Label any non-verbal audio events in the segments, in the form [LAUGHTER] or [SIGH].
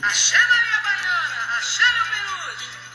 Axé Maria Baiana, axé meu peruche.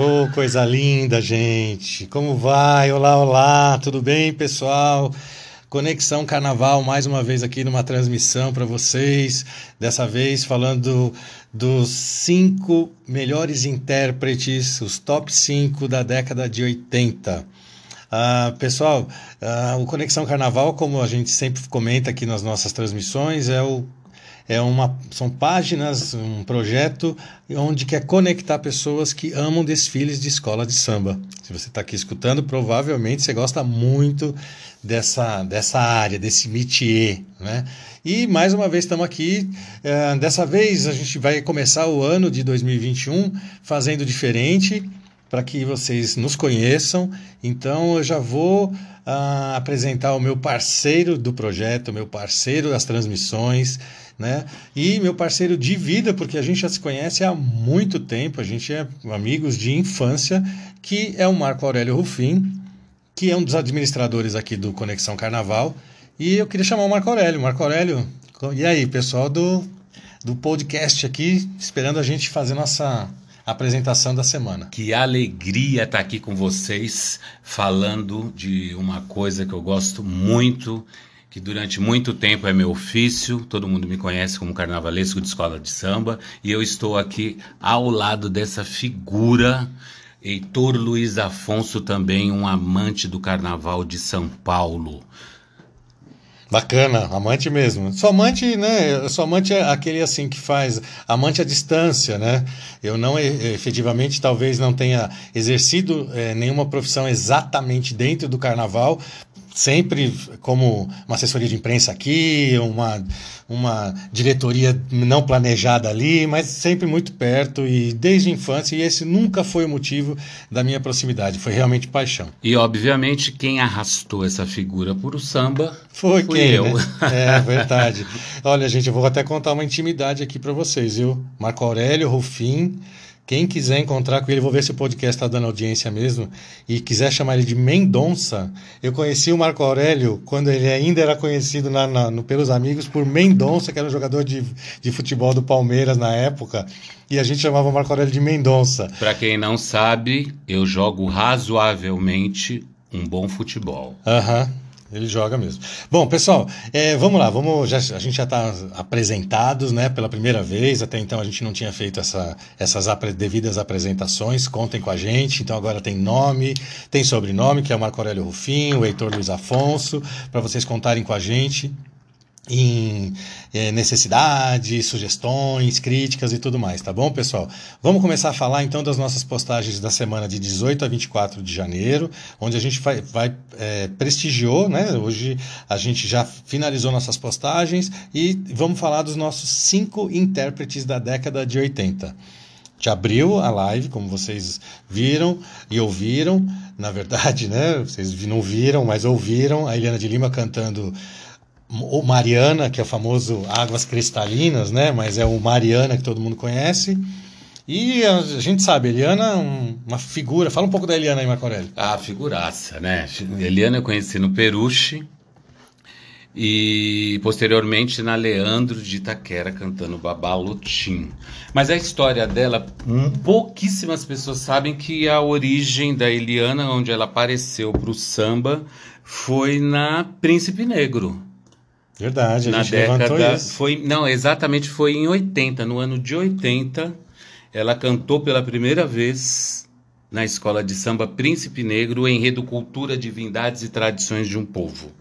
Ô, coisa linda, gente. Como vai? Olá, olá. Tudo bem, pessoal? Conexão Carnaval, mais uma vez aqui numa transmissão para vocês. Dessa vez falando dos cinco melhores intérpretes, os top 5 da década de 80. Ah, pessoal, ah, o Conexão Carnaval, como a gente sempre comenta aqui nas nossas transmissões, é o é uma, são páginas, um projeto onde quer conectar pessoas que amam desfiles de escola de samba. Se você está aqui escutando, provavelmente você gosta muito dessa, dessa área, desse métier, né? E mais uma vez estamos aqui. eh, dessa vez a gente vai começar o ano de 2021 fazendo diferente para que vocês nos conheçam. Então eu já vou ah, apresentar o meu parceiro do projeto, meu parceiro das transmissões, né? E meu parceiro de vida, porque a gente já se conhece há muito tempo, a gente é amigos de infância, que é o Marco Aurélio Rufim, que é um dos administradores aqui do Conexão Carnaval. E eu queria chamar o Marco Aurélio. Marco Aurélio, e aí, pessoal do, do podcast aqui, esperando a gente fazer nossa apresentação da semana. Que alegria estar aqui com vocês, falando de uma coisa que eu gosto muito, que durante muito tempo é meu ofício. Todo mundo me conhece como carnavalesco de escola de samba, e eu estou aqui ao lado dessa figura. Heitor Luiz Afonso, também um amante do carnaval de São Paulo. Bacana, amante mesmo. Sou amante, né? Sou amante é aquele assim que faz amante à distância, né? Eu não efetivamente talvez não tenha exercido eh, nenhuma profissão exatamente dentro do carnaval, sempre como uma assessoria de imprensa aqui, uma, uma diretoria não planejada ali, mas sempre muito perto e desde a infância, e esse nunca foi o motivo da minha proximidade, foi realmente paixão. E, obviamente, quem arrastou essa figura por o samba Foi quem, eu. né? [LAUGHS] É verdade. Olha, gente, eu vou até contar uma intimidade aqui para vocês, viu? Marco Aurélio Rufim. Quem quiser encontrar com ele, vou ver se o podcast está dando audiência mesmo, e quiser chamar ele de Mendonça, eu conheci o Marco Aurélio quando ele ainda era conhecido na, na- no- pelos amigos por Mendonça, que era um jogador de, de futebol do Palmeiras na época, e a gente chamava o Marco Aurélio de Mendonça. Para quem não sabe, eu jogo razoavelmente um bom futebol. Aham, ele joga mesmo. Bom, pessoal, é, vamos lá, vamos, já, a gente já está apresentados, né, pela primeira vez, até então a gente não tinha feito essa, essas apre- devidas apresentações, contem com a gente, então agora tem nome, tem sobrenome, que é o Marco Aurélio Rufim, o Heitor Luiz Afonso, para vocês contarem com a gente em eh, necessidades, sugestões, críticas e tudo mais, tá bom, pessoal? Vamos começar a falar então das nossas postagens da semana de 18 a 24 de janeiro, onde a gente vai, vai eh, prestigiou, né? Hoje a gente já finalizou nossas postagens e vamos falar dos nossos cinco intérpretes da década de 80 gente abriu a live, como vocês viram e ouviram, na verdade, né? Vocês não viram, mas ouviram a Eliana de Lima cantando o Mariana, que é o famoso Águas Cristalinas, né? Mas é o Mariana que todo mundo conhece. E a gente sabe, Eliana é um- uma figura. Fala um pouco da Eliana aí, Marco Aurélio. Ah, figuraça, né? Eliana eu conheci no Peruche e posteriormente na Leandro de Itaquera cantando Babalutim. Mas a história dela, hum, pouquíssimas pessoas sabem que a origem da Eliana, onde ela apareceu para o samba, foi na Príncipe Negro. Verdade, a na gente levantou década isso. foi não exatamente foi em 80 no ano de 80 ela cantou pela primeira vez na escola de samba Príncipe Negro o enredo Cultura Divindades e Tradições de um Povo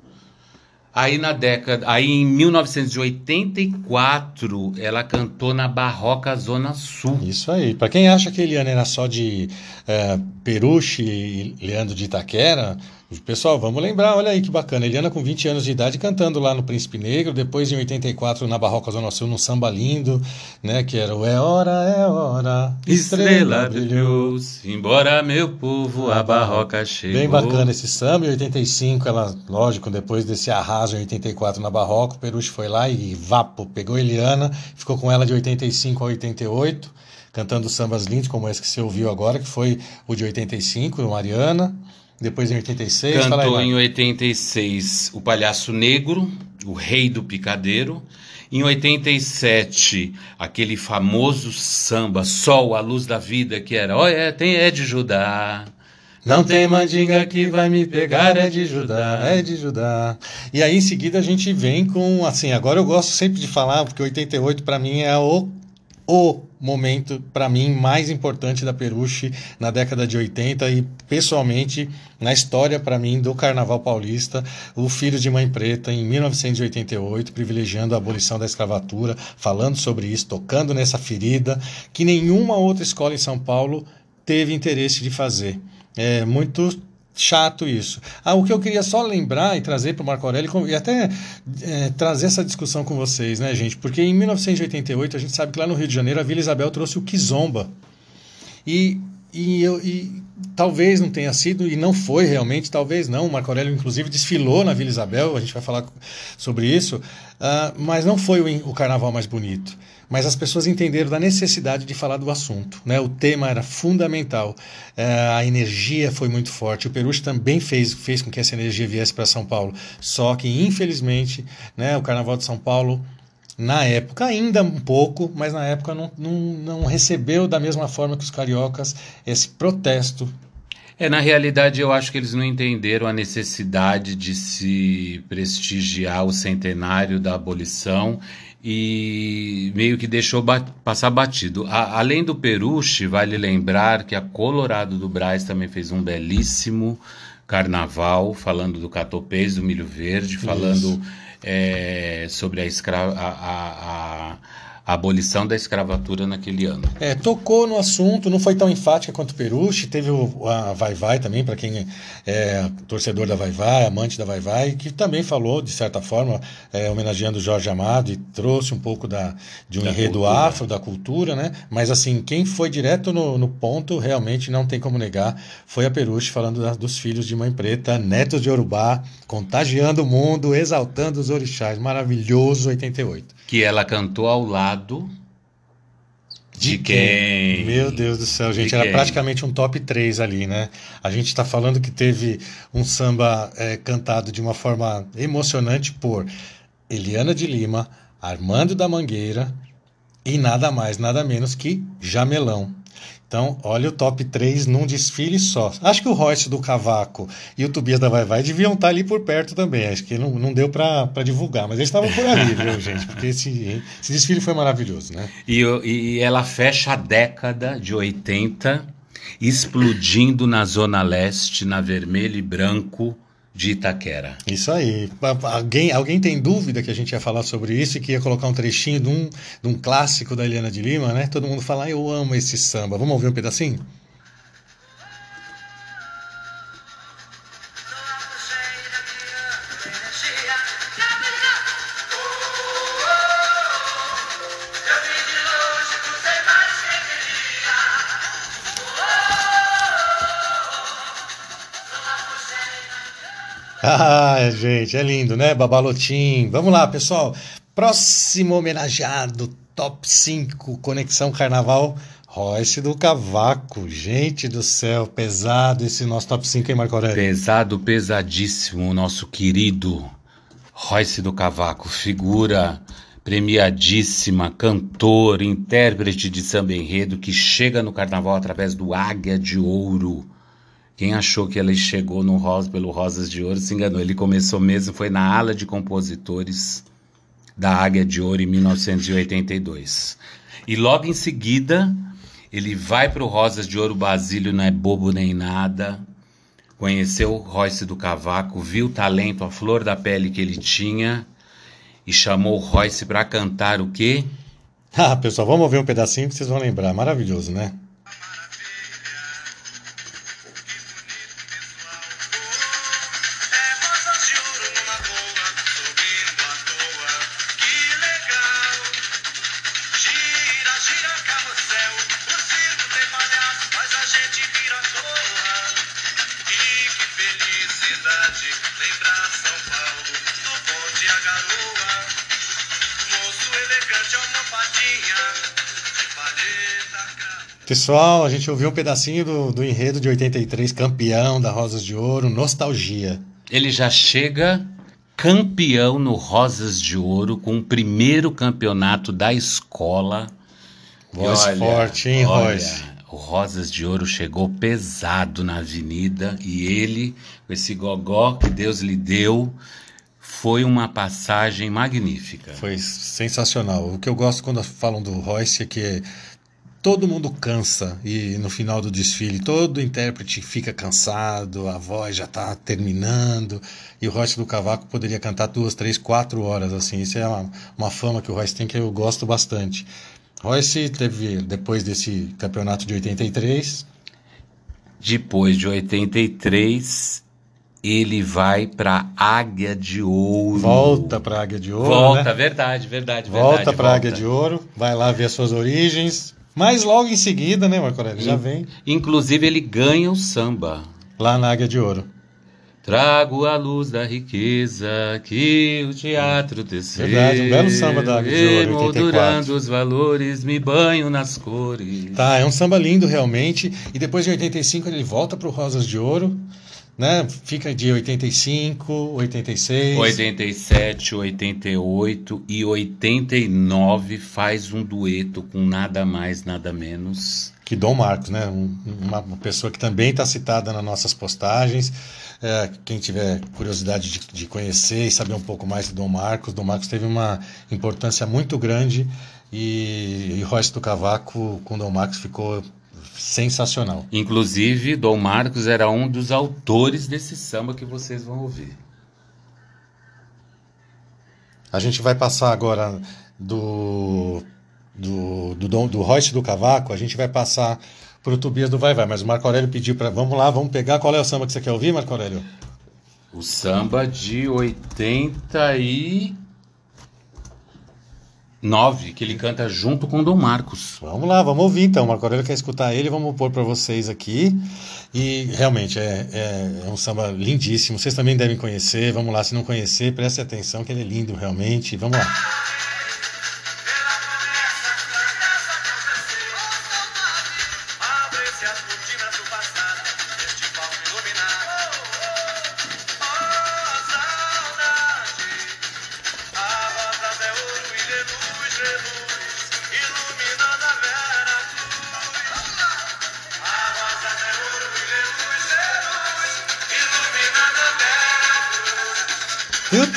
aí na década aí em 1984 ela cantou na Barroca Zona Sul Isso aí. Para quem acha que Eliana era só de eh, Peruche e Leandro de Itaquera, pessoal, vamos lembrar, olha aí que bacana. Eliana com 20 anos de idade cantando lá no Príncipe Negro, depois em 84 na Barroca Zona Sul, num samba lindo, né, que era o É Hora, É Hora Estrela brilhou, embora meu povo a barroca chegou. Bem bacana esse samba. Em 85, ela, lógico, depois desse arraso em 84 na barroca, o Peruche foi lá e vapo, pegou Eliana, ficou com ela de 85 a 88, cantando sambas lindos como esse que você ouviu agora, que foi o de 85, o Mariana. Depois em 86, fala aí, Cantou vai. em 86 o Palhaço Negro, o Rei do Picadeiro. Em 87, aquele famoso samba Sol, a Luz da Vida, que era, olha, é, tem é de Judá. Não tem mandinga que vai me pegar, é de Judá, é de Judá. E aí em seguida a gente vem com, assim, agora eu gosto sempre de falar, porque 88 para mim é o, o momento, para mim, mais importante da Peruche na década de 80 e pessoalmente na história para mim do Carnaval Paulista, o Filho de Mãe Preta em 1988, privilegiando a abolição da escravatura, falando sobre isso, tocando nessa ferida que nenhuma outra escola em São Paulo teve interesse de fazer. É muito chato isso. Ah, o que eu queria só lembrar e trazer para o Marco Aurélio e até é, trazer essa discussão com vocês, né, gente? Porque em 1988 a gente sabe que lá no Rio de Janeiro a Vila Isabel trouxe o Kizomba. E, e, eu, e talvez não tenha sido, e não foi realmente, talvez não. O Marco Aurélio, inclusive, desfilou na Vila Isabel, a gente vai falar sobre isso, uh, mas não foi o, o carnaval mais bonito mas as pessoas entenderam da necessidade de falar do assunto. Né? O tema era fundamental, é, a energia foi muito forte. O Peruche também fez, fez com que essa energia viesse para São Paulo. Só que, infelizmente, né, o Carnaval de São Paulo, na época, ainda um pouco, mas na época não, não, não recebeu da mesma forma que os cariocas esse protesto é, na realidade, eu acho que eles não entenderam a necessidade de se prestigiar o centenário da abolição e meio que deixou bat passar batido. A, além do Peruche, vale lembrar que a Colorado do Braz também fez um belíssimo carnaval, falando do catopês, do milho verde, falando é, sobre a, escra a, a, a a abolição da escravatura naquele ano. É, tocou no assunto, não foi tão enfática quanto o Peruche, teve o, a Vai Vai também, para quem é torcedor da Vai Vai, amante da Vai Vai, que também falou, de certa forma, é, homenageando o Jorge Amado e trouxe um pouco da, de um da enredo cultura. afro, da cultura, né? Mas assim, quem foi direto no, no, ponto, realmente não tem como negar, foi a Peruche falando da, dos filhos de Mãe Preta, netos de Urubá, contagiando o mundo, exaltando os orixás. Maravilhoso 88 que ela cantou ao lado de, de quem? quem? Meu Deus do céu, gente, de era quem? praticamente um top 3 ali, né? A gente está falando que teve um samba é, cantado de uma forma emocionante por Eliana de Lima, Armando da Mangueira e nada mais, nada menos que Jamelão. Então, olha o top 3 num desfile só. Acho que o Royce do Cavaco e o Tobias da Vai Vai deviam estar ali por perto também. Acho que não, não deu para divulgar, mas eles estavam por ali, [LAUGHS] viu, gente? Porque esse, esse desfile foi maravilhoso, né? E, e ela fecha a década de 80 explodindo na Zona Leste, na vermelho e branco de Itaquera. Isso aí. Alguém, alguém tem dúvida que a gente ia falar sobre isso e que ia colocar um trechinho de um, de um clássico da Eliana de Lima, né? Todo mundo fala, ah, eu amo esse samba. Vamos ouvir um pedacinho? Gente, é lindo, né? Babalotim. Vamos lá, pessoal. Próximo homenageado, top 5, Conexão Carnaval, Royce do Cavaco. Gente do céu, pesado esse nosso top 5, hein, Marco Aurélio? Pesado, pesadíssimo, nosso querido Royce do Cavaco, figura premiadíssima, cantor, intérprete de samba enredo que chega no carnaval através do Águia de Ouro quem achou que ele chegou no Rosa, pelo Rosas de Ouro se enganou. Ele começou mesmo, foi na ala de compositores da Águia de Ouro em 1982. E logo em seguida, ele vai para o Rosas de Ouro, Basílio não é bobo nem nada. Conheceu Royce do Cavaco, viu o talento, a flor da pele que ele tinha e chamou o Royce para cantar o quê? Ah, pessoal, vamos ouvir um pedacinho que vocês vão lembrar. Maravilhoso, né? Pessoal, a gente ouviu um pedacinho do, do enredo de 83, campeão da Rosas de Ouro, Nostalgia. Ele já chega campeão no Rosas de Ouro com o primeiro campeonato da escola. Voz olha, forte, hein, olha, Royce? O Rosas de Ouro chegou pesado na avenida e ele, com esse gogó que Deus lhe deu, foi uma passagem magnífica. Foi sensacional. O que eu gosto quando falam do Royce é que todo mundo cansa e no final do desfile todo intérprete fica cansado, a voz já está terminando e o Royce do Cavaco poderia cantar duas, três, quatro horas assim. Isso é uma, uma fama que o Royce tem que eu gosto bastante. Royce teve depois desse campeonato de 83, Depois de 83, ele vai para Águia de Ouro. volta para Águia de Ouro, Volta, né? verdade, verdade, Volta para Águia de Ouro, vai lá ver as suas origens. Mas logo em seguida, né, Marco Aurélio, já vem Inclusive, ele ganha o samba. lá na Águia de Ouro. Trago a luz da riqueza que o teatro teceu. Verdade, um belo samba da Águia de Ouro, 84. Emoldurando os valores, me banho nas cores. Tá, é um samba lindo realmente. E depois de 85 ele volta pro Rosas de Ouro, né? Fica de 85, 86. 87, 88 e 89 faz um dueto com nada mais, nada menos. Que Dom Marcos, né? Um- uma, uma pessoa que também está citada nas nossas postagens. É, quem tiver curiosidade de, de conhecer e saber um pouco mais de Dom Marcos, Dom Marcos teve uma importância muito grande e, e Royce do Cavaco com Dom Marcos ficou sensacional. Inclusive, Dom Marcos era um dos autores desse samba que vocês vão ouvir. A gente vai passar agora do do do, Dom- do Royce do Cavaco, a gente vai passar pro Tobias do Vai Vai, mas o Marco Aurélio pediu para vamos lá, vamos pegar qual é o samba que você quer ouvir, Marco Aurélio? O samba de 89, que ele canta junto com Dom Marcos. Vamos lá, vamos ouvir então. Marco Aurélio quer escutar ele, vamos pôr para vocês aqui. E realmente é, é, é um samba lindíssimo. Vocês também devem conhecer. Vamos lá, se não conhecer, preste atenção que ele é lindo realmente. Vamos lá.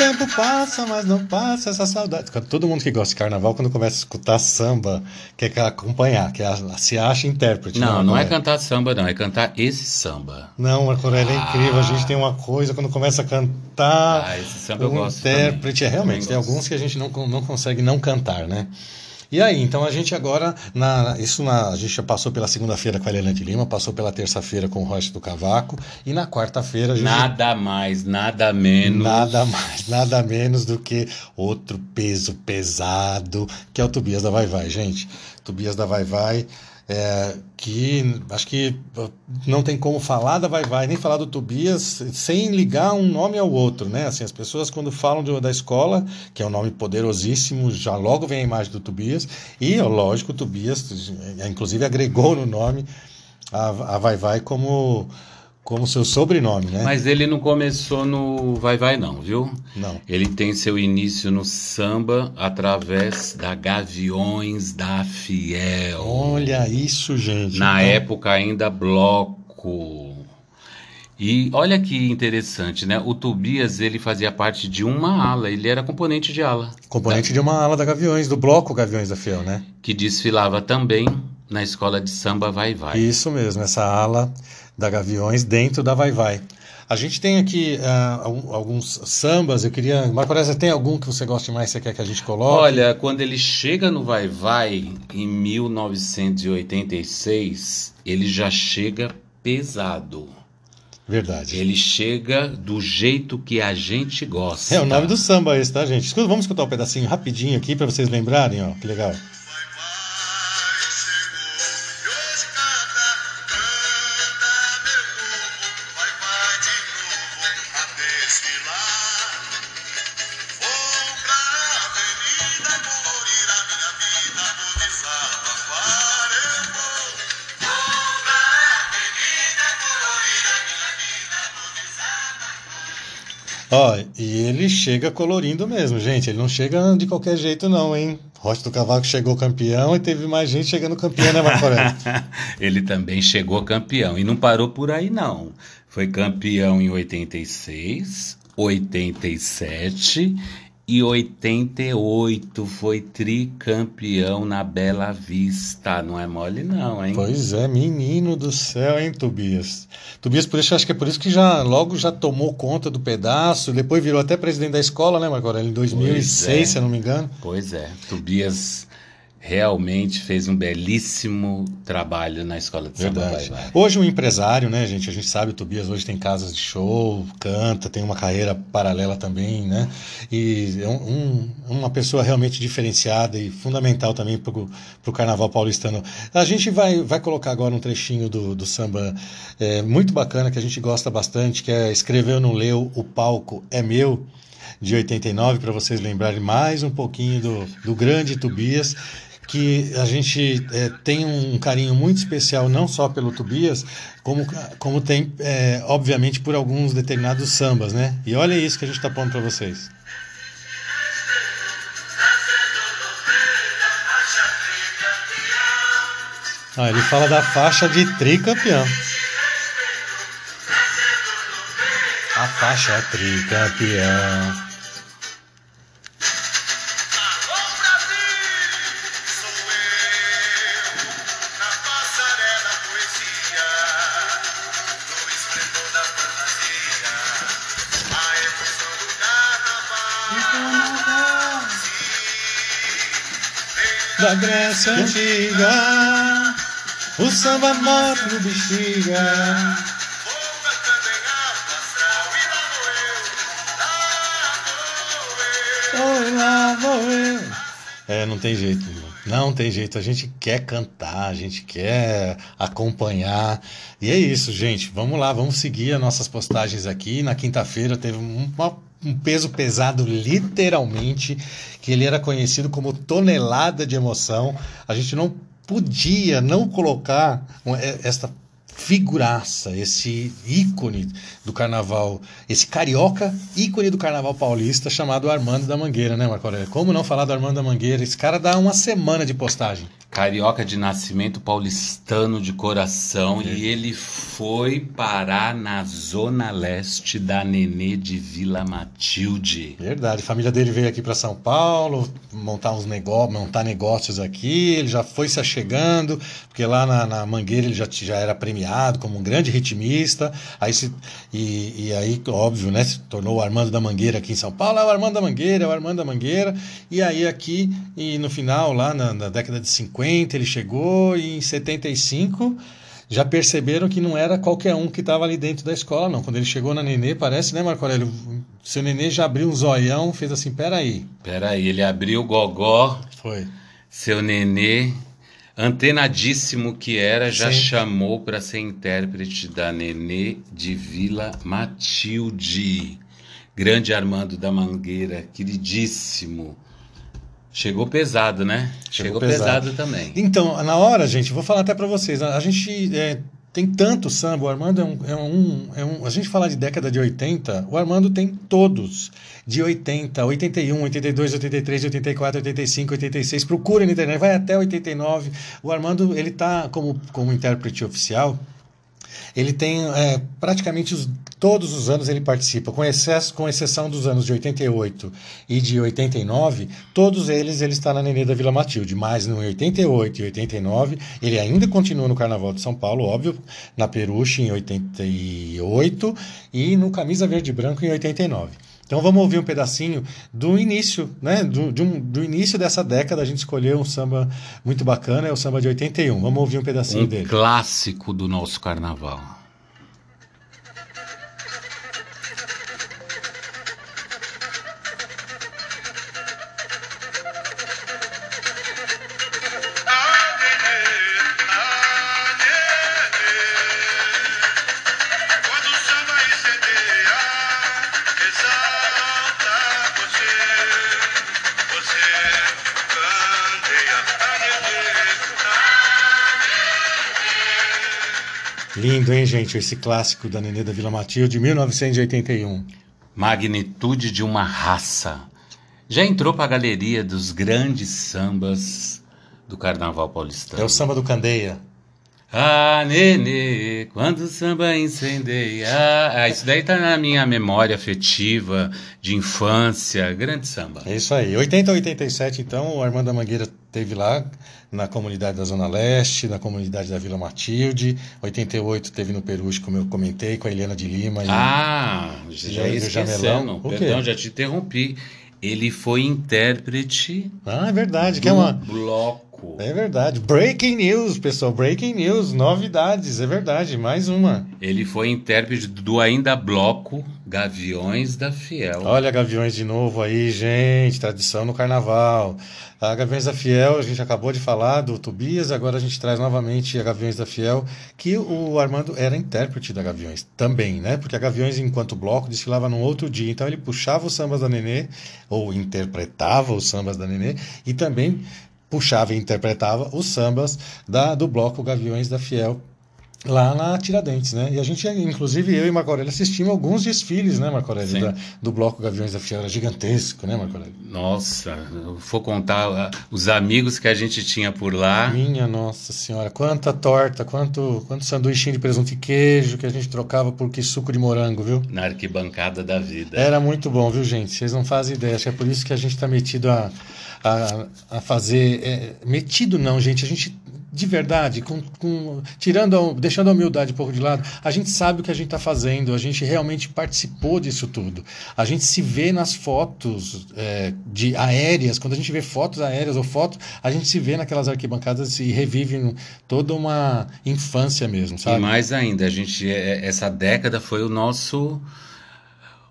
Tempo passa, mas não passa essa saudade. Todo mundo que gosta de carnaval, quando começa a escutar samba, quer acompanhar, quer, se acha intérprete. Não, Marco não é Aurélio? cantar samba, não, é cantar esse samba. Não, Marco Aurélio é Ah. incrível. A gente tem uma coisa, quando começa a cantar, Ah, esse samba eu gosto intérprete, é também. realmente, tem alguns que a gente não, não consegue não cantar, né? E aí, então a gente agora, na, isso na, a gente já passou pela segunda-feira com a Helena de Lima, passou pela terça-feira com o Rocha do Cavaco, e na quarta-feira a gente Nada mais, nada menos. Nada mais, nada menos do que outro peso pesado, que é o Tobias da Vai Vai, gente. Tobias da Vai Vai, é, que acho que não tem como falar da Vai Vai, nem falar do Tobias, sem ligar um nome ao outro, né? Assim, as pessoas quando falam de- da escola, que é um nome poderosíssimo, já logo vem a imagem do Tobias, e, lógico, o Tobias, inclusive, agregou no nome a, a Vai Vai como, como seu sobrenome, né? Mas ele não começou no Vai Vai, não, viu? Não. Ele tem seu início no samba através da Gaviões da Fiel. Olha isso, gente. Na Então, época ainda bloco. E olha que interessante, né? O Tobias ele fazia parte de uma ala, ele era componente de ala, Componente de uma ala da Gaviões, do bloco Gaviões da Fiel, né? que desfilava também na escola de samba Vai Vai. Isso mesmo, essa ala da Gaviões dentro da Vai Vai. A gente tem aqui algum- alguns sambas, eu queria... Marco Aurélio, você tem algum que você goste mais, você quer que a gente coloque? Olha, quando ele chega no Vai Vai em 1986, ele já chega pesado. Verdade. Ele chega do jeito que a gente gosta. É o nome do samba esse, tá, gente? Vamos escutar um pedacinho rapidinho aqui para vocês lembrarem, ó. Que legal. Chega colorindo mesmo, gente. Ele não chega de qualquer jeito, não, hein? Rocha do Cavaco chegou campeão e teve mais gente chegando campeão, né, Marco Aurélio? [LAUGHS] Ele também chegou campeão e não parou por aí, não. Foi campeão em 86, 87 e 88 foi tricampeão na Bela Vista. Não é mole, não, hein? Pois é, menino do céu, hein, Tobias? Tobias, por isso, acho que é por isso que já logo já tomou conta do pedaço, depois virou até presidente da escola, né, Marco Aurélio? Em 2006, é. se eu não me engano. Pois é, Tobias realmente fez um belíssimo trabalho na escola de samba Verdade. Vai Vai. Hoje um empresário, né, gente? A gente sabe, o Tobias hoje tem casas de show, canta, tem uma carreira paralela também, né? E é um- uma pessoa realmente diferenciada e fundamental também para o carnaval paulistano. A gente vai, vai colocar agora um trechinho do, do samba é, muito bacana, que a gente gosta bastante, que é Escreveu, não leu, o palco é meu. De 89, para vocês lembrarem mais um pouquinho do, do grande Tobias, que a gente é, tem um carinho muito especial não só pelo Tobias, como, como tem, é, obviamente, por alguns determinados sambas, né? E olha isso que a gente está pondo para vocês. Ah, ele fala da faixa de tricampeão. A faixa tricampeão. Da Grécia Antiga, o samba mora no bexiga. Oi, lá vou eu. É, não tem jeito, não tem jeito. A gente quer cantar, a gente quer acompanhar. E é isso, gente. Vamos lá, vamos seguir as nossas postagens aqui. Na quinta-feira teve um, uma- um peso pesado, literalmente, que ele era conhecido como tonelada de emoção. A gente não podia não colocar é- esta figuraça, esse ícone do carnaval, esse carioca ícone do carnaval paulista chamado Armando da Mangueira, né, Marco Aurélio? Como não falar do Armando da Mangueira? Esse cara dá uma semana de postagem. Carioca de nascimento, paulistano de coração, e ele foi parar na zona leste da Nenê de Vila Matilde. Verdade. A família dele veio aqui para São Paulo montar uns negócios, montar negócios aqui. Ele já foi se achegando, porque lá na, na Mangueira ele já, já era premiado como um grande ritmista. Aí se, e, e aí, óbvio, né? Se tornou o Armando da Mangueira aqui em São Paulo. É o Armando da Mangueira, é o Armando da Mangueira. E aí aqui, e no final, lá na, na década de 50, ele chegou e em 75 já perceberam que não era qualquer um que estava ali dentro da escola, não. Quando ele chegou na Nenê, parece, né, Marco Aurélio? Seu Nenê já abriu um zoião, fez assim, peraí. Peraí, ele abriu o gogó, Foi. seu Nenê, antenadíssimo que era, já Sim. chamou para ser intérprete da Nenê de Vila Matilde. Grande Armando da Mangueira, queridíssimo. Chegou pesado, né? Chegou Chegou, pesado. pesado. também. Então, na hora, gente, vou falar até para vocês. A gente é, tem tanto samba. O Armando é um, é, um, é um. A gente falar de década de 80, o Armando tem todos. De 80, 81, 82, 83, 84, 85, 86. Procura na internet, vai até 89. O Armando, ele tá como, como intérprete oficial. Ele tem é, praticamente os- todos os anos ele participa, com, excesso, com exceção dos anos de 88 e de 89, todos eles ele está na Nenê da Vila Matilde, mas no 88 e 89 ele ainda continua no Carnaval de São Paulo, óbvio, na Peruche em 88 e no Camisa Verde e Branco em 89. Então vamos ouvir um pedacinho do início, né? Do, de um- do início dessa década, a gente escolheu um samba muito bacana, é o samba de 81. Vamos ouvir um pedacinho Um dele. clássico do nosso carnaval. Lindo, hein, gente? Esse clássico da Nenê da Vila Matilde, de 1981. Magnitude de uma raça. Já entrou para a galeria dos grandes sambas do Carnaval Paulistano. É o samba do Candeia. Ah, nenê, quando o samba incendeia. Ah, isso daí tá na minha memória afetiva de infância. Grande samba. É isso aí. 80 a 87, então, o Armando Mangueira teve lá na comunidade da Zona Leste, na comunidade da Vila Matilde. 88 teve no Peruche, como eu comentei, com a Eliana de Lima. e- Ah, já E Jamelão? esquecendo. O quê? Perdão, já te interrompi. Ele foi intérprete Ah, é verdade, que é uma. bloco. É verdade. Breaking news, pessoal. Breaking news, novidades, é verdade. Mais uma. Ele foi intérprete do ainda bloco Gaviões da Fiel. Olha Gaviões de novo aí, gente. Tradição no carnaval. A Gaviões da Fiel, a gente acabou de falar do Tobias, agora a gente traz novamente a Gaviões da Fiel, que o Armando era intérprete da Gaviões também, né? Porque a Gaviões, enquanto bloco, desfilava num outro dia. Então ele puxava os sambas da Nenê, ou interpretava os sambas da Nenê, e também puxava e interpretava os sambas da, do bloco Gaviões da Fiel. Lá na Tiradentes, né? E a gente, inclusive, eu e Marco Aurélio assistimos alguns desfiles, né, Marco Aurélio? Da- do bloco Gaviões da Fiel. Era gigantesco, né, Marco Aurélio? Nossa, eu vou contar ah, os amigos que a gente tinha por lá. Minha Nossa Senhora, quanta torta, quanto, quanto sanduichinho de presunto e queijo que a gente trocava por que suco de morango, viu? Na arquibancada da vida. Era muito bom, viu, gente? Vocês não fazem ideia. Acho que é por isso que a gente está metido a, a, a fazer. é, metido não, gente. A gente, de verdade, com, com- tirando a- deixando a humildade um pouco de lado, a gente sabe o que a gente está fazendo, a gente realmente participou disso tudo. A gente se vê nas fotos é, de aéreas, quando a gente vê fotos aéreas ou fotos, a gente se vê naquelas arquibancadas e revive toda uma infância mesmo, E sabe? mais ainda, a gente, é- essa década foi o nosso,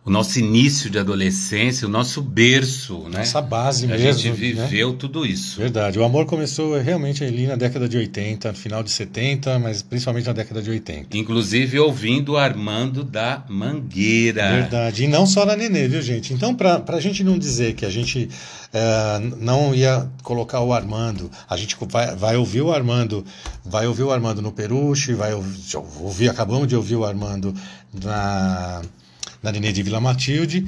o nosso início de adolescência, o nosso berço, né? Essa base a mesmo. gente né? viveu tudo isso. Verdade. O amor começou realmente ali na década de 80, no final de 70, mas principalmente na década de 80. Inclusive ouvindo o Armando da Mangueira. Verdade. E não só na Nenê, viu, gente? Então, para a gente não dizer que a gente eh, não ia colocar o Armando, a gente vai, vai ouvir o Armando, vai ouvir o Armando no Peruche, vai ouvir, acabamos de ouvir o Armando na, na Nenê de Vila Matilde.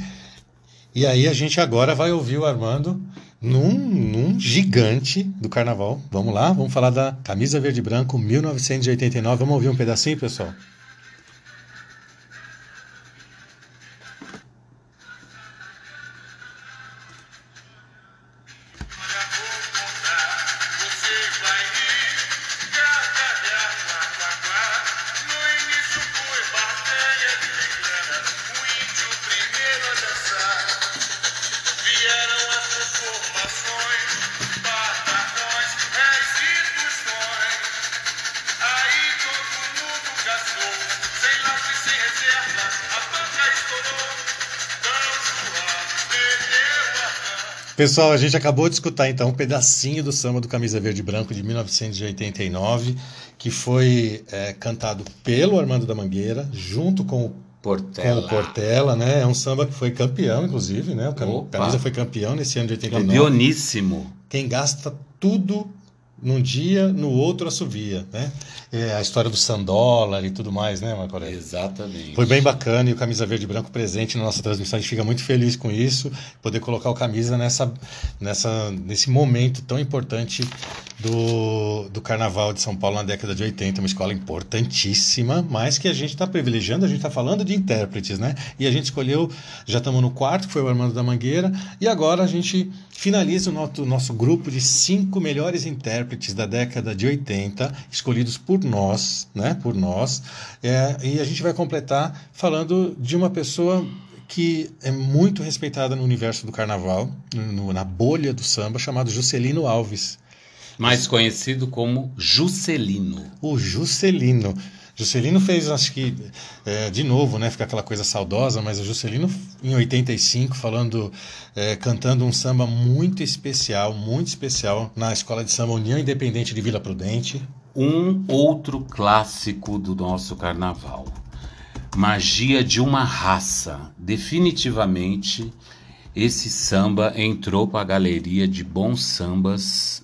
E aí a gente agora vai ouvir o Armando num, num gigante do carnaval. Vamos lá, vamos falar da Camisa Verde e Branco 1989. Vamos ouvir um pedacinho, pessoal? Pessoal, a gente acabou de escutar então um pedacinho do samba do Camisa Verde e Branco de 1989, que foi é, cantado pelo Armando da Mangueira, junto com, o- com Portela. o Portela, né? É um samba que foi campeão, inclusive, né? O Cam-. Camisa foi campeão nesse ano de 89. Campioníssimo. Quem gasta tudo num dia, no outro assovia, né? É a história do Sandólar e tudo mais, né, Marco Aurélio? Exatamente. Foi bem bacana e o Camisa Verde e Branco presente na nossa transmissão. A gente fica muito feliz com isso, poder colocar o Camisa nessa, nessa, nesse momento tão importante do, do Carnaval de São Paulo na década de 80. Uma escola importantíssima, mas que a gente está privilegiando, a gente está falando de intérpretes, né? E a gente escolheu, já estamos no quarto, que foi o Armando da Mangueira, e agora a gente finaliza o nosso, nosso grupo de cinco melhores intérpretes da década de 80, escolhidos por nós, né? Por nós. É, e a gente vai completar falando de uma pessoa que é muito respeitada no universo do carnaval, no- na bolha do samba, chamado Juscelino Alves. Mais conhecido como Juscelino. O Juscelino. Juscelino fez, acho que, é, de novo, né? Fica aquela coisa saudosa, mas o Juscelino, em 85, falando, é, cantando um samba muito especial, muito especial, na Escola de Samba União Independente de Vila Prudente. Um outro clássico do nosso carnaval. Magia de uma raça. Definitivamente, esse samba entrou para a galeria de bons sambas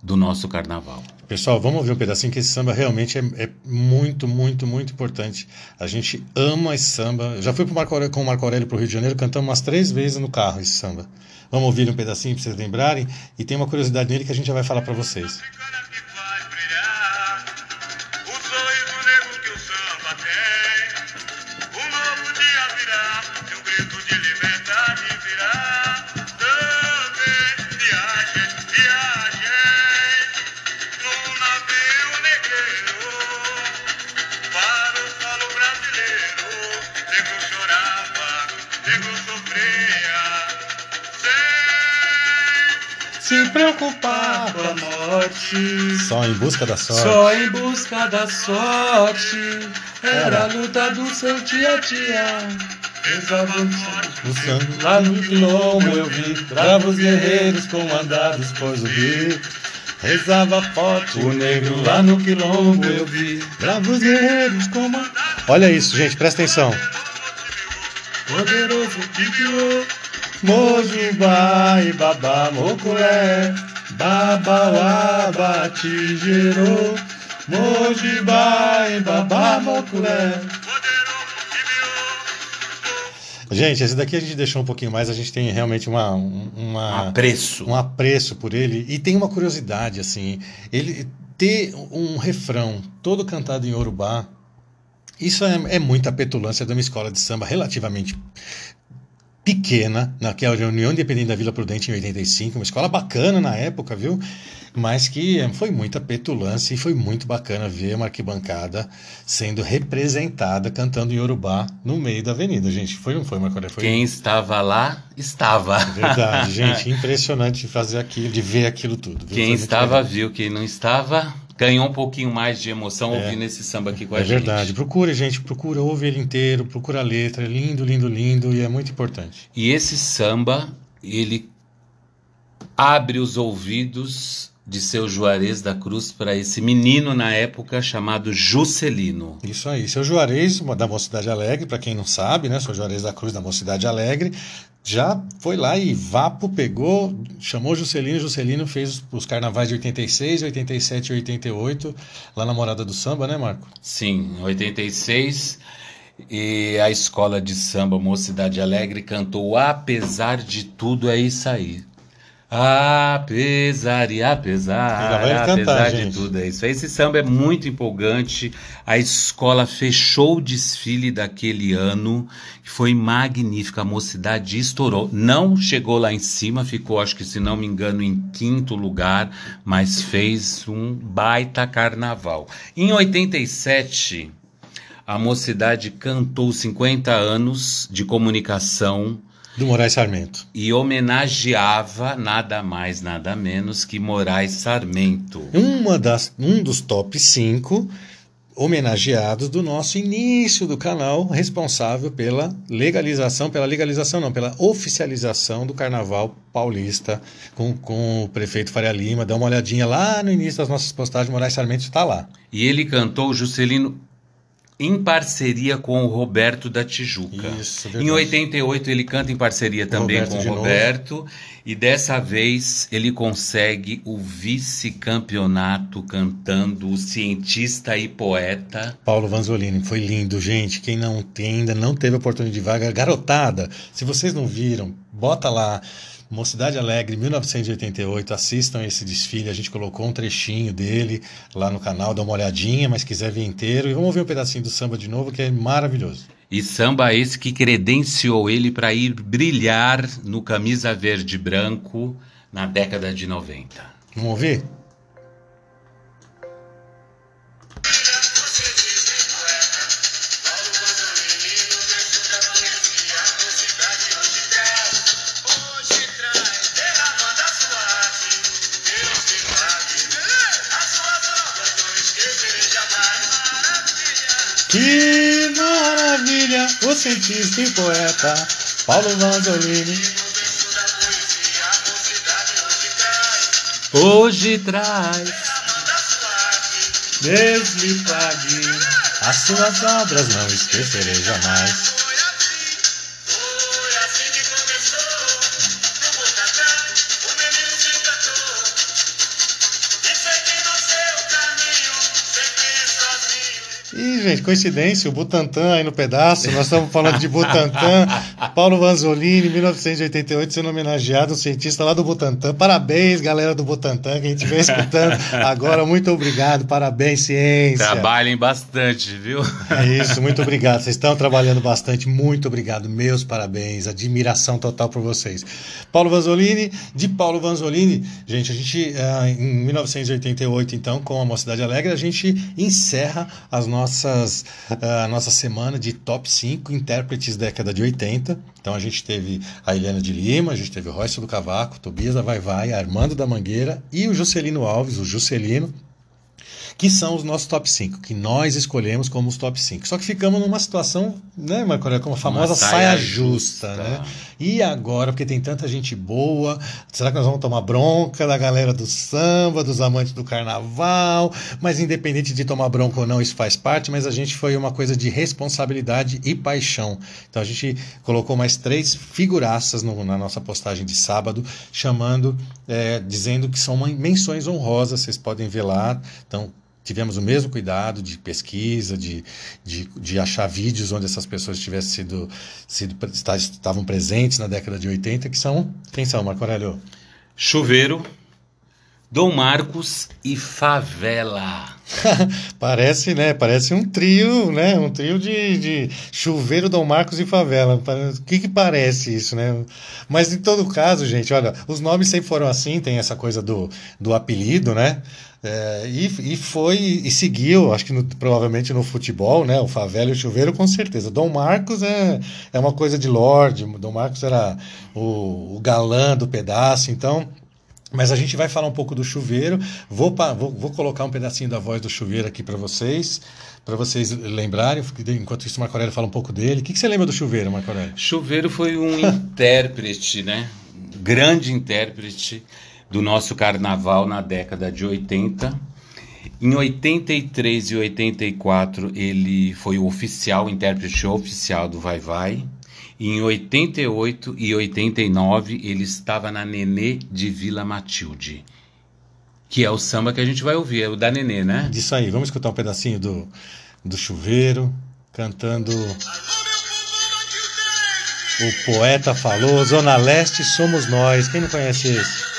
do nosso carnaval. Pessoal, vamos ouvir um pedacinho que esse samba realmente é, é muito, muito, muito importante. A gente ama esse samba. Eu já fui Marco Aurélio, com o Marco Aurélio pro Rio de Janeiro, cantamos umas três vezes no carro esse samba. Vamos ouvir um pedacinho para vocês lembrarem. E tem uma curiosidade nele que a gente já vai falar para vocês. Preocupar com a morte. Só em busca da sorte. Só em busca da sorte. Era a luta do seu dia-dia. O sangue lá no quilombo eu vi Bravos guerreiros comandados por zumbi Rezava forte o negro lá no quilombo eu vi Bravos guerreiros comandados Olha isso, gente, presta atenção Poderoso Pipiô. Mojubá e babá moculé Babauaba tigerô Mojibá e babá moculé Gente, esse daqui a gente deixou um pouquinho mais, a gente tem realmente uma, uma, Apreço. um apreço por ele. E tem uma curiosidade, assim, ele ter um refrão todo cantado em Yorubá, isso é, é muita petulância de uma escola de samba relativamente pequena, na, que é a União Independente da Vila Prudente em 85, uma escola bacana na época, viu? Mas que eh, foi muita petulância e foi muito bacana ver uma arquibancada sendo representada cantando em Yorubá no meio da avenida, gente. Foi foi, Marco? Aurélio? Foi Quem estava lá, estava. verdade, [LAUGHS] gente. Impressionante de fazer aquilo, de ver aquilo tudo. viu? Quem estava, legal. viu. Quem não estava, ganhou um pouquinho mais de emoção ouvindo esse samba aqui com a É gente. verdade. Procure, gente. Procura, ouve ele inteiro, procura a letra. É lindo, lindo, lindo e é muito importante. E esse samba, ele abre os ouvidos de seu Juarez da Cruz para esse menino na época chamado Juscelino. Isso aí. Seu Juarez, da Mocidade Alegre, para quem não sabe, né? Seu Juarez da Cruz da Mocidade Alegre, já foi lá e Vapo pegou, chamou Juscelino, Juscelino fez os, carnavais de 86, 87 e 88, lá na Morada do Samba, né, Marco? Sim, em 86. E a escola de samba Mocidade Alegre cantou Apesar de Tudo é Isso Aí. Apesar e apesar, cantar, apesar de gente. tudo é isso. Esse samba é muito empolgante. A escola fechou o desfile daquele ano, que foi magnífico. A mocidade estourou. Não chegou lá em cima, ficou, acho que se não me engano, em quinto lugar, mas fez um baita carnaval. Em 87, a mocidade cantou 50 anos de comunicação Do Moraes Sarmento. e homenageava nada mais, nada menos que Moraes Sarmento. Uma das, um dos top 5 homenageados do nosso início do canal, responsável pela legalização, pela legalização não, pela oficialização do Carnaval Paulista com, com o prefeito Faria Lima. Dá uma olhadinha lá no início das nossas postagens, Moraes Sarmento está lá. E ele cantou Juscelino em parceria com o Roberto da Tijuca. Isso, em verdade. 88 ele canta em parceria também Roberto com o de novo. Roberto e dessa vez ele consegue o vice-campeonato cantando o cientista e poeta Paulo Vanzolini, foi lindo, gente. Quem não tem, ainda não teve oportunidade de vaga, garotada, se vocês não viram, bota lá. Mocidade Alegre, 1988, assistam esse desfile. A gente colocou um trechinho dele lá no canal, dá uma olhadinha, mas quiser ver inteiro. E vamos ver um pedacinho do samba de novo, que é maravilhoso. E samba esse que credenciou ele para ir brilhar no camisa verde e branco na década de 90. Vamos ouvir? Que maravilha! O cientista e poeta Paulo Vanzolini. hoje traz, Deus lhe pague. As suas obras não esquecerei jamais. Coincidência, o Butantan aí no pedaço, nós estamos falando de Butantan, [LAUGHS] Paulo Vanzolini, 1988, sendo homenageado, um cientista lá do Butantan. Parabéns, galera do Butantan, que a gente vem escutando agora. Muito obrigado, parabéns, ciência. Trabalhem bastante, viu? É isso, muito obrigado. Vocês estão trabalhando bastante, muito obrigado. Meus parabéns, admiração total por vocês. Paulo Vanzolini, de Paulo Vanzolini, gente, a gente, ah, em 1988, então, com a Mocidade Alegre, a gente encerra as nossas, ah, a nossa semana de top 5 intérpretes década de 80. Então a gente teve a Helena de Lima, a gente teve o Royce do Cavaco, Tobias da Vai Vai, Armando da Mangueira e o Juscelino Alves, o Juscelino, que são os nossos top 5, que nós escolhemos como os top 5. Só que ficamos numa situação, né, Marco Aurélio, como a famosa Uma saia, saia justa, justa. né? E agora, porque tem tanta gente boa, será que nós vamos tomar bronca da galera do samba, dos amantes do carnaval? Mas independente de tomar bronca ou não, isso faz parte, mas a gente foi uma coisa de responsabilidade e paixão. Então a gente colocou mais três figuraças no- na nossa postagem de sábado, chamando, é, dizendo que são menções honrosas, vocês podem ver lá. Então, tivemos o mesmo cuidado de pesquisa, de, de, de achar vídeos onde essas pessoas tivessem sido, sido esta- estavam presentes na década de 80, que são, quem são, Marco Aurélio? Chuveiro, Dom Marcos e Favela. [LAUGHS] Parece, né? Parece um trio, né? Um trio de, de chuveiro, Dom Marcos e favela. O que que parece isso, né? Mas em todo caso, gente, olha, os nomes sempre foram assim, tem essa coisa do, do apelido, né? É, e, e foi e seguiu, acho que no- provavelmente no futebol, né? O favela e o chuveiro, com certeza. Dom Marcos é, é uma coisa de Lorde, Dom Marcos era o, o galã do pedaço, então. Mas a gente vai falar um pouco do chuveiro. Vou, vou, vou colocar um pedacinho da voz do chuveiro aqui para vocês, para vocês lembrarem. Enquanto isso, Marco Aurélio fala um pouco dele. O que, que você lembra do chuveiro, Marco Aurélio? Chuveiro foi um [LAUGHS] intérprete, né? Grande intérprete do nosso carnaval na década de 80. Em 83 e 84 ele foi o oficial, intérprete oficial do Vai Vai. Em 88 e 89 ele estava na Nenê de Vila Matilde, que é o samba que a gente vai ouvir, é o da Nenê, né? Disso aí, vamos escutar um pedacinho do, do chuveiro, cantando O Poeta Falou, Zona Leste Somos Nós. Quem não conhece esse?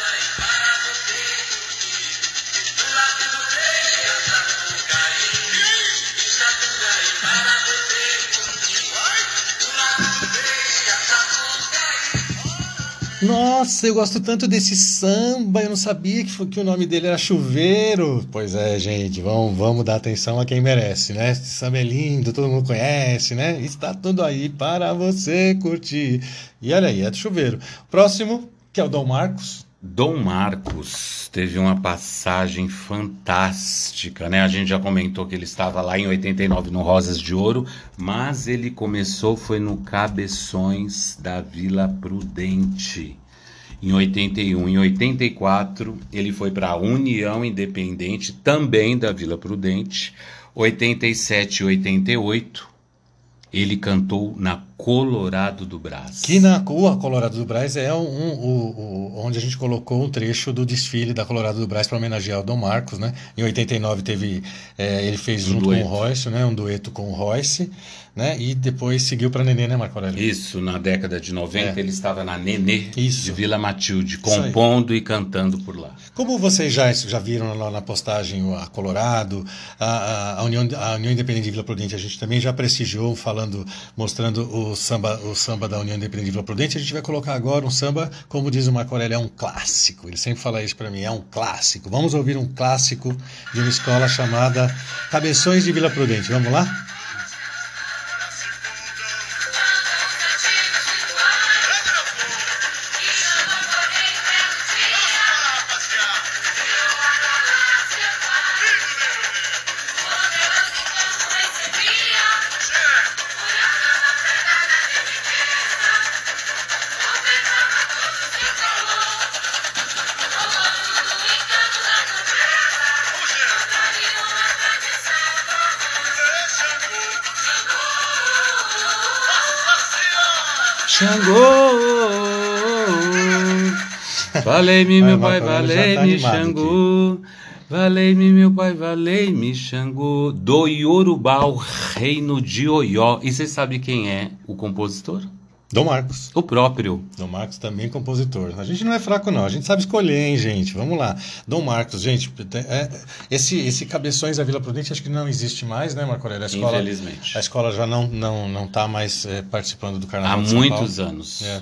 Nossa, eu gosto tanto desse samba, eu não sabia que, que o nome dele era Chuveiro. Pois é, gente, vamos, vamos dar atenção a quem merece, né? Esse samba é lindo, todo mundo conhece, né? Está tudo aí para você curtir. E olha aí, é do Chuveiro. Próximo, que é o Dom Marcos. Dom Marcos teve uma passagem fantástica, né? A gente já comentou que ele estava lá em 89 no Rosas de Ouro, mas ele começou foi no Cabeções da Vila Prudente. Em 81, em 84, ele foi para a União Independente, também da Vila Prudente. 87 e 88, ele cantou na Colorado do Brás. Que na Rua Colorado do Brás é um, um- o- onde a gente colocou um trecho do desfile da Colorado do Brás para homenagear o Dom Marcos, né? Em 89 teve, é, ele fez Um junto dueto. com o Royce, né? Um dueto com o Royce, né? E depois seguiu para Nenê, né, Marco Aurélio? Isso, na década de 90 É. ele estava na Nenê Isso. de Vila Matilde, compondo e cantando por lá. Como vocês já, já viram lá na postagem a Colorado, a, a- a União, a União Independente de Vila Prudente, a gente também já prestigiou falando, mostrando o samba, o samba da União Independente de Vila Prudente. A gente vai colocar agora um samba, como diz o Marco Aurélio, é um clássico. Ele sempre fala isso para mim, é um clássico. Vamos ouvir um clássico de uma escola chamada Cabeções de Vila Prudente. Vamos lá? Valei-me, Vai, meu pai, tá valei-me, Xangô! Valei-me, meu pai, valei-me, Xangô, do Yorubá, o reino de Oió. E você sabe quem é o compositor? Dom Marcos. O próprio. Dom Marcos também compositor. A gente não é fraco, não. A gente sabe escolher, hein, gente? Vamos lá. Dom Marcos, gente, é, esse, esse Cabeções da Vila Prudente acho que não existe mais, né, Marco Aurélio? A escola, Infelizmente. A escola já não não não está mais é, participando do Carnaval Há muitos anos. É.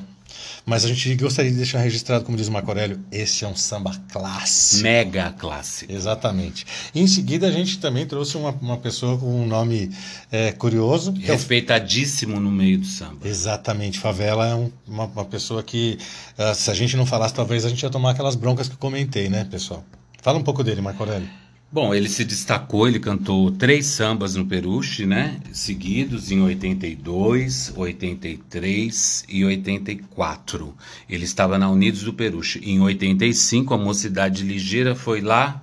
Mas a gente gostaria de deixar registrado, como diz o Marco Aurélio, esse é um samba clássico. Mega clássico. Exatamente. E em seguida a gente também trouxe uma, uma pessoa com um nome é, curioso. que é o Respeitadíssimo no meio do samba. Exatamente, favela é um- uma, uma pessoa que, ah, se a gente não falasse, talvez a gente ia tomar aquelas broncas que eu comentei, né, pessoal? Fala um pouco dele, Marco Aurélio. Bom, ele se destacou, ele cantou três sambas no Peruche, né? Seguidos em 82, 83 e 84. Ele estava na Unidos do Peruche. Em 85, a Mocidade Ligeira foi lá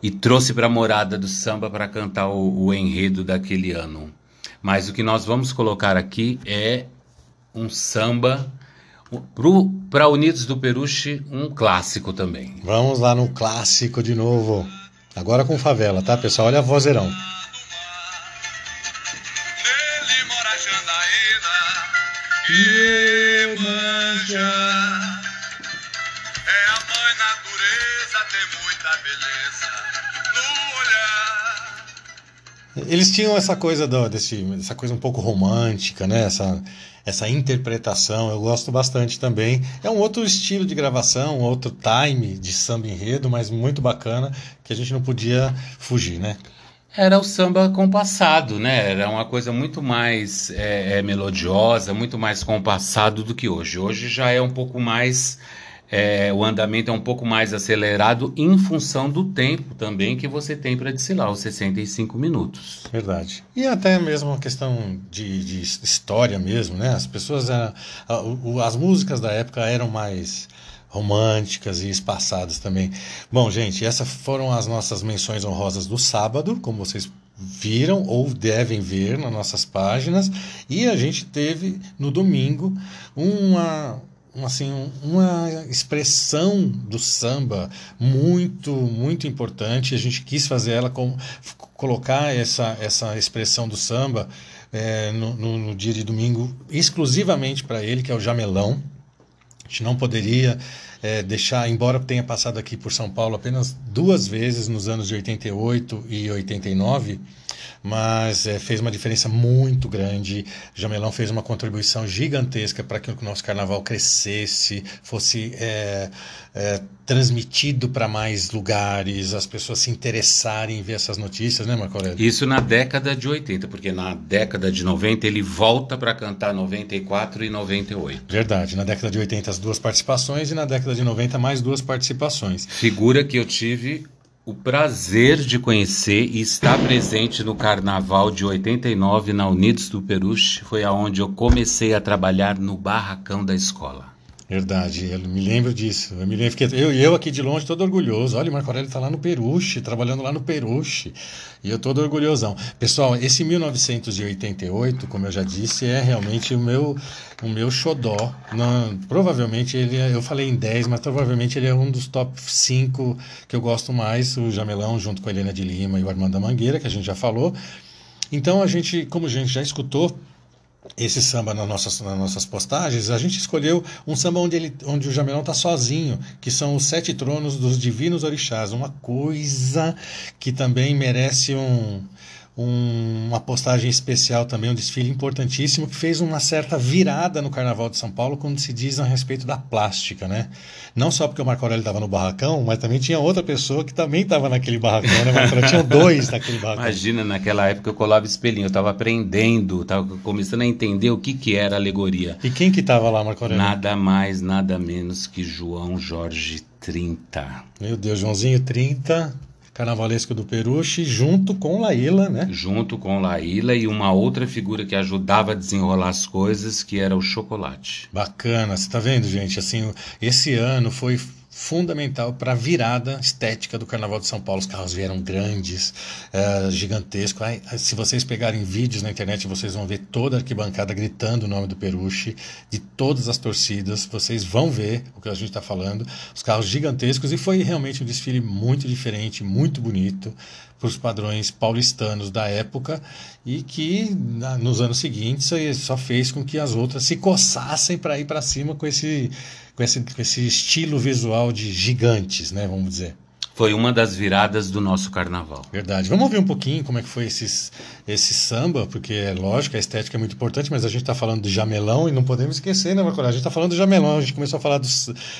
e trouxe para a morada do samba para cantar o, o enredo daquele ano. Mas o que nós vamos colocar aqui é um samba para Unidos do Peruche, um clássico também. Vamos lá no clássico de novo. Agora com favela, tá, pessoal? Olha a vozeirão. Iemanjá. É a mãe natureza, tem muita beleza. Eles tinham essa coisa do, desse, essa coisa um pouco romântica, né? Essa, essa interpretação, eu gosto bastante também. É um outro estilo de gravação, outro time de samba enredo, mas muito bacana, que a gente não podia fugir, né? Era o samba compassado, né? Era uma coisa muito mais é, é, melodiosa, muito mais compassado do que hoje. Hoje já é um pouco mais. É, o andamento é um pouco mais acelerado em função do tempo também que você tem para desfilar, os 65 minutos. Verdade. E até mesmo uma questão de, de história mesmo, né? As pessoas, a- as músicas da época eram mais românticas e espaçadas também. Bom, gente, essas foram as nossas menções honrosas do sábado, como vocês viram ou devem ver nas nossas páginas. E a gente teve no domingo uma um, assim, um- uma expressão do samba muito, muito importante. A gente quis fazer ela com colocar essa, essa expressão do samba eh, no, no- no dia de domingo exclusivamente para ele, que é o Jamelão. A gente não poderia eh, deixar, embora tenha passado aqui por São Paulo apenas duas vezes nos anos de 88 e 89, mas eh, fez uma diferença muito grande. Jamelão fez uma contribuição gigantesca para que o nosso carnaval crescesse, fosse eh, eh, transmitido para mais lugares, as pessoas se interessarem em ver essas notícias, né, Marco Aurélio? Isso na década de 80, porque na década de 90 ele volta para cantar 94 e 98. Verdade, na década de 80 as duas participações e na década de 90 mais duas participações. Figura que eu tive o prazer de conhecer e estar presente no carnaval de 89 na Unidos do Peruche. Foi aonde eu comecei a trabalhar no barracão da escola. Verdade, eu me lembro disso. Eu me lembro eu, eu aqui de longe todo orgulhoso. Olha, o Marco Aurélio está lá no Peruche, trabalhando lá no Peruche. E eu todo orgulhosão. Pessoal, esse 1988, como eu já disse, é realmente o meu o meu xodó. Não, provavelmente ele é, eu falei em 10, mas provavelmente ele é um dos top 5 que eu gosto mais, o Jamelão junto com a Helena de Lima e o Armando da Mangueira, que a gente já falou. Então a gente, como a gente já escutou esse samba nas nossas, nas nossas postagens, a gente escolheu um samba onde, ele, onde o Jamelão está sozinho, que são os sete tronos dos divinos orixás. Uma coisa que também merece um, um- uma postagem especial também, um desfile importantíssimo, que fez uma certa virada no Carnaval de São Paulo quando se diz a respeito da plástica, né? Não só porque o Marco Aurélio estava no barracão, mas também tinha outra pessoa que também estava naquele barracão, né? Marco Aurélio? Tinham dois naquele barracão. Imagina, naquela época eu colava espelhinho, eu estava aprendendo, estava começando a entender o que, que era alegoria. E quem que estava lá, Marco Aurélio? Nada mais, nada menos que João Jorge 30. Meu Deus, Joãozinho 30, carnavalesco do Peruche, junto com Laíla, né? Junto com Laíla e uma outra figura que ajudava a desenrolar as coisas, que era o chocolate. Bacana, você tá vendo, gente? Assim, esse ano foi fundamental para a virada estética do Carnaval de São Paulo. Os carros vieram grandes, é, gigantescos. Se vocês pegarem vídeos na internet, vocês vão ver toda a arquibancada gritando o nome do Peruche, de todas as torcidas. Vocês vão ver o que a gente está falando. Os carros gigantescos e foi realmente um desfile muito diferente, muito bonito para os padrões paulistanos da época e que nos anos seguintes só fez com que as outras se coçassem para ir para cima com esse com esse, com esse estilo visual de gigantes, né? Vamos dizer. Foi uma das viradas do nosso carnaval. Verdade. Vamos ouvir um pouquinho como é que foi esses, esse samba, porque é lógico, a estética é muito importante, mas a gente está falando de jamelão e não podemos esquecer, né, Marco? A gente está falando do jamelão, a gente começou a falar do,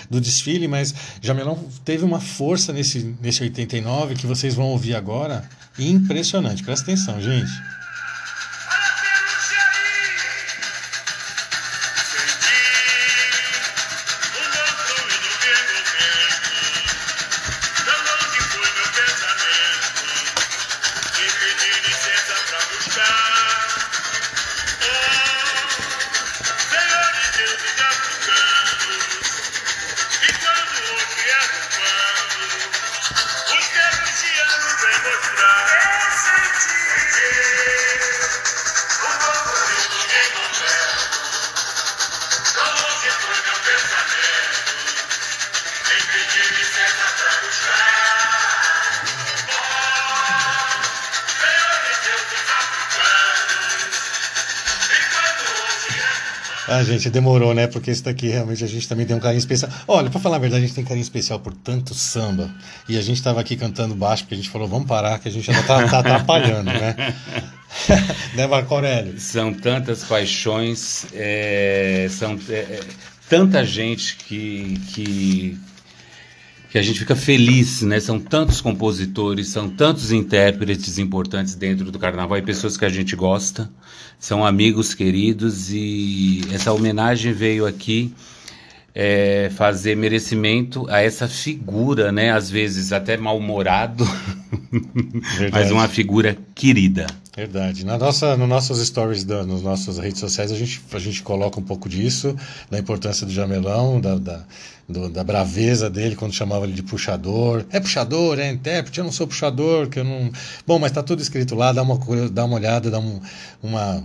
do desfile, mas jamelão teve uma força nesse, nesse 89 que vocês vão ouvir agora. Impressionante. Presta atenção, gente. Ah, gente, demorou, né? Porque isso daqui realmente a gente também tem um carinho especial. Olha, pra falar a verdade, a gente tem carinho especial por tanto samba. E a gente tava aqui cantando baixo, porque a gente falou, vamos parar, que a gente já tá, tá atrapalhando, né? [LAUGHS] né, Marco Aurélio? São tantas paixões, é, são é, é tanta gente que, que que a gente fica feliz, né? São tantos compositores, são tantos intérpretes importantes dentro do carnaval e pessoas que a gente gosta, são amigos queridos e essa homenagem veio aqui é, fazer merecimento a essa figura, né? Às vezes até mal-humorado, [LAUGHS] mas uma figura querida. Verdade. Na nossa, nos nossos stories, da, nas nossas redes sociais, a gente, a gente coloca um pouco disso, da importância do jamelão, da, da, do, da braveza dele quando chamava ele de puxador. É puxador, é intérprete, eu não sou puxador, que eu não. Bom, mas tá tudo escrito lá, dá uma, dá uma olhada, dá um, uma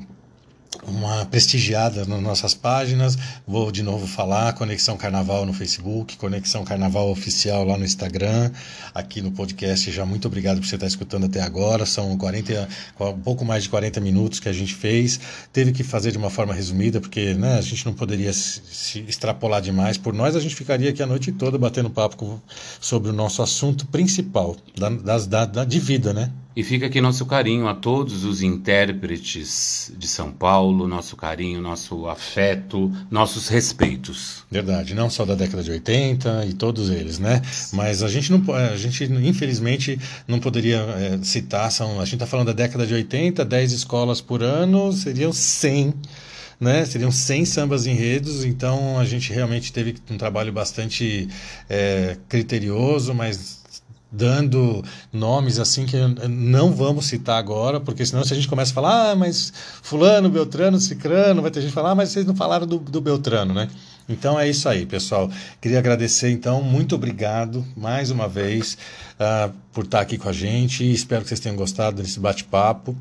uma prestigiada nas nossas páginas. Vou de novo falar: Conexão Carnaval no Facebook, Conexão Carnaval Oficial lá no Instagram, aqui no podcast. Já muito obrigado por você estar escutando até agora. São 40, um pouco mais de 40 minutos que a gente fez. Teve que fazer de uma forma resumida, porque né, a gente não poderia se, extrapolar demais. Por nós, a gente ficaria aqui a noite toda batendo papo com, sobre o nosso assunto principal da, das, da, da, de vida, né? E fica aqui nosso carinho a todos os intérpretes de São Paulo, nosso carinho, nosso afeto, nossos respeitos. Verdade, não só da década de 80 e todos eles, né? Mas a gente não a gente infelizmente não poderia é, citar, são, a gente está falando da década de 80, 10 escolas por ano, seriam 100 né? Seriam 100 sambas enredos, então a gente realmente teve um trabalho bastante é, criterioso, mas dando nomes assim que não vamos citar agora, porque senão se a gente começa a falar, ah, mas fulano, Beltrano, Cicrano, vai ter gente falar, ah, mas vocês não falaram do, do Beltrano, né? Então é isso aí, pessoal. Queria agradecer, então, muito obrigado mais uma vez uh, por estar aqui com a gente. Espero que vocês tenham gostado desse bate-papo.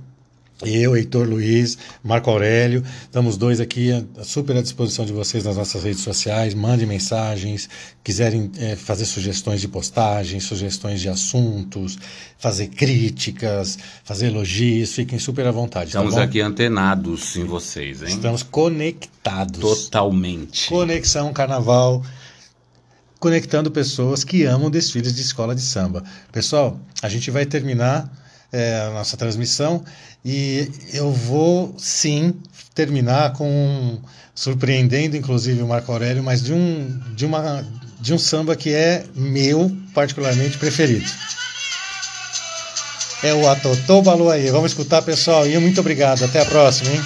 Eu, Heitor Luiz, Marco Aurélio, estamos dois aqui super à disposição de vocês nas nossas redes sociais. Mandem mensagens, quiserem é, fazer sugestões de postagens, sugestões de assuntos, fazer críticas, fazer elogios, fiquem super à vontade. Tá Estamos tá aqui antenados em vocês, hein? Estamos conectados. Totalmente. Conexão Carnaval conectando pessoas que amam desfiles de escola de samba. Pessoal, a gente vai terminar é, a nossa transmissão e eu vou sim terminar com surpreendendo inclusive o Marco Aurélio, mas de um de uma de um samba que é meu particularmente preferido. É o Atotô Baluaê. Vamos escutar, pessoal. E muito obrigado. Até a próxima, hein?